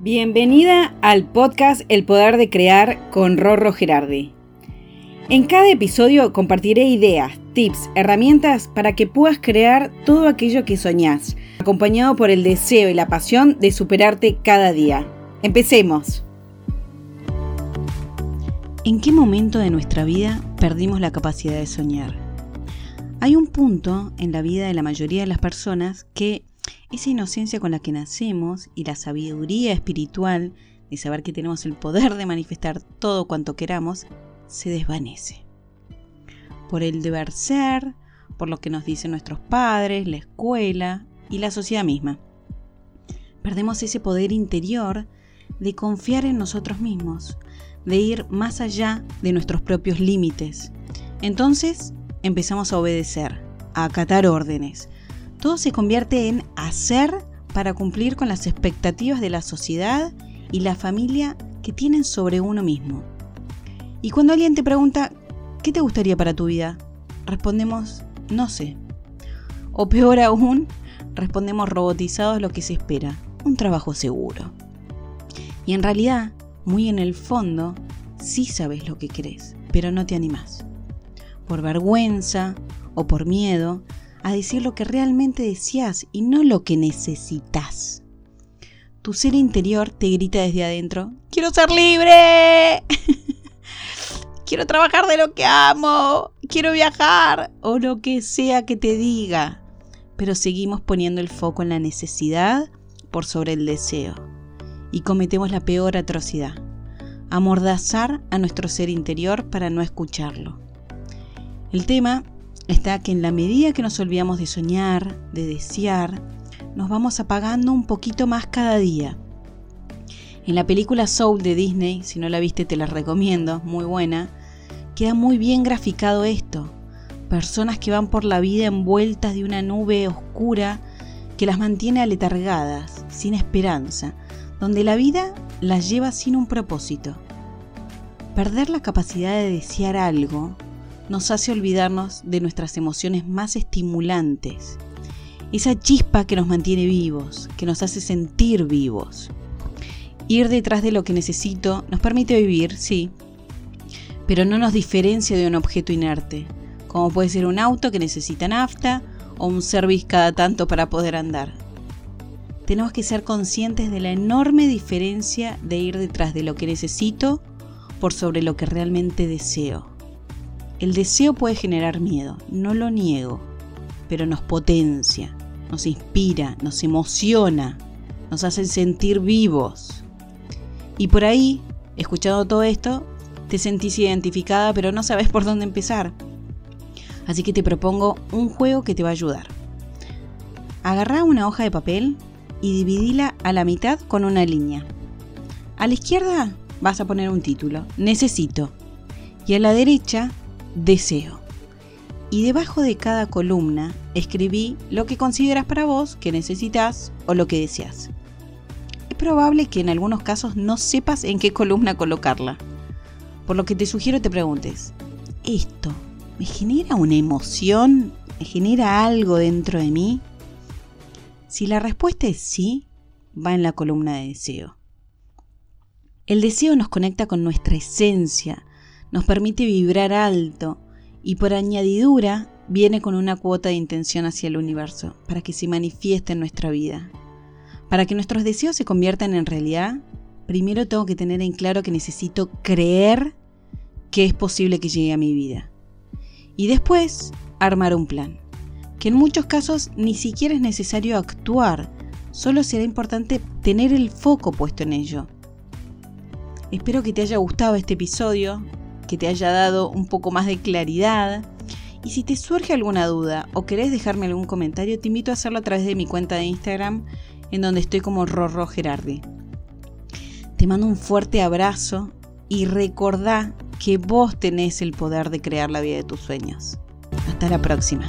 Bienvenida al podcast El Poder de Crear con Rorro Gerardi. En cada episodio compartiré ideas, tips, herramientas para que puedas crear todo aquello que soñás, acompañado por el deseo y la pasión de superarte cada día. Empecemos. ¿En qué momento de nuestra vida perdimos la capacidad de soñar? Hay un punto en la vida de la mayoría de las personas que esa inocencia con la que nacemos y la sabiduría espiritual de saber que tenemos el poder de manifestar todo cuanto queramos, se desvanece. Por el deber ser, por lo que nos dicen nuestros padres, la escuela y la sociedad misma. Perdemos ese poder interior de confiar en nosotros mismos, de ir más allá de nuestros propios límites. Entonces empezamos a obedecer, a acatar órdenes, todo se convierte en hacer para cumplir con las expectativas de la sociedad y la familia que tienen sobre uno mismo. Y cuando alguien te pregunta, ¿qué te gustaría para tu vida? Respondemos, no sé. O peor aún, respondemos robotizados lo que se espera, un trabajo seguro. Y en realidad, muy en el fondo, sí sabes lo que querés, pero no te animás. Por vergüenza o por miedo, a decir lo que realmente deseas y no lo que necesitas. Tu ser interior te grita desde adentro, quiero ser libre, quiero trabajar de lo que amo, quiero viajar o lo que sea que te diga. Pero seguimos poniendo el foco en la necesidad por sobre el deseo y cometemos la peor atrocidad, amordazar a nuestro ser interior para no escucharlo. El tema está que en la medida que nos olvidamos de soñar, de desear, nos vamos apagando un poquito más cada día. En la película Soul de Disney, si no la viste te la recomiendo, muy buena, queda muy bien graficado esto. Personas que van por la vida envueltas de una nube oscura que las mantiene aletargadas, sin esperanza, donde la vida las lleva sin un propósito. Perder la capacidad de desear algo nos hace olvidarnos de nuestras emociones más estimulantes. Esa chispa que nos mantiene vivos, que nos hace sentir vivos. Ir detrás de lo que necesito nos permite vivir, sí, pero no nos diferencia de un objeto inerte, como puede ser un auto que necesita nafta o un service cada tanto para poder andar. Tenemos que ser conscientes de la enorme diferencia de ir detrás de lo que necesito por sobre lo que realmente deseo. El deseo puede generar miedo, no lo niego, pero nos potencia, nos inspira, nos emociona, nos hace sentir vivos. Y por ahí, escuchando todo esto, te sentís identificada, pero no sabes por dónde empezar. Así que te propongo un juego que te va a ayudar. Agarrá una hoja de papel y dividila a la mitad con una línea. A la izquierda vas a poner un título, necesito. Y a la derecha deseo. Y debajo de cada columna escribí lo que consideras para vos que necesitas o lo que deseas. Es probable que en algunos casos no sepas en qué columna colocarla. Por lo que te sugiero te preguntes, ¿esto me genera una emoción? ¿Me genera algo dentro de mí? Si la respuesta es sí, va en la columna de deseo. El deseo nos conecta con nuestra esencia, nos permite vibrar alto y por añadidura viene con una cuota de intención hacia el universo para que se manifieste en nuestra vida. Para que nuestros deseos se conviertan en realidad, primero tengo que tener en claro que necesito creer que es posible que llegue a mi vida. Y después, armar un plan, que en muchos casos ni siquiera es necesario actuar, solo será importante tener el foco puesto en ello. Espero que te haya gustado este episodio, que te haya dado un poco más de claridad. Y si te surge alguna duda o querés dejarme algún comentario, te invito a hacerlo a través de mi cuenta de Instagram, en donde estoy como Rorro Gerardi. Te mando un fuerte abrazo y recordá que vos tenés el poder de crear la vida de tus sueños. Hasta la próxima.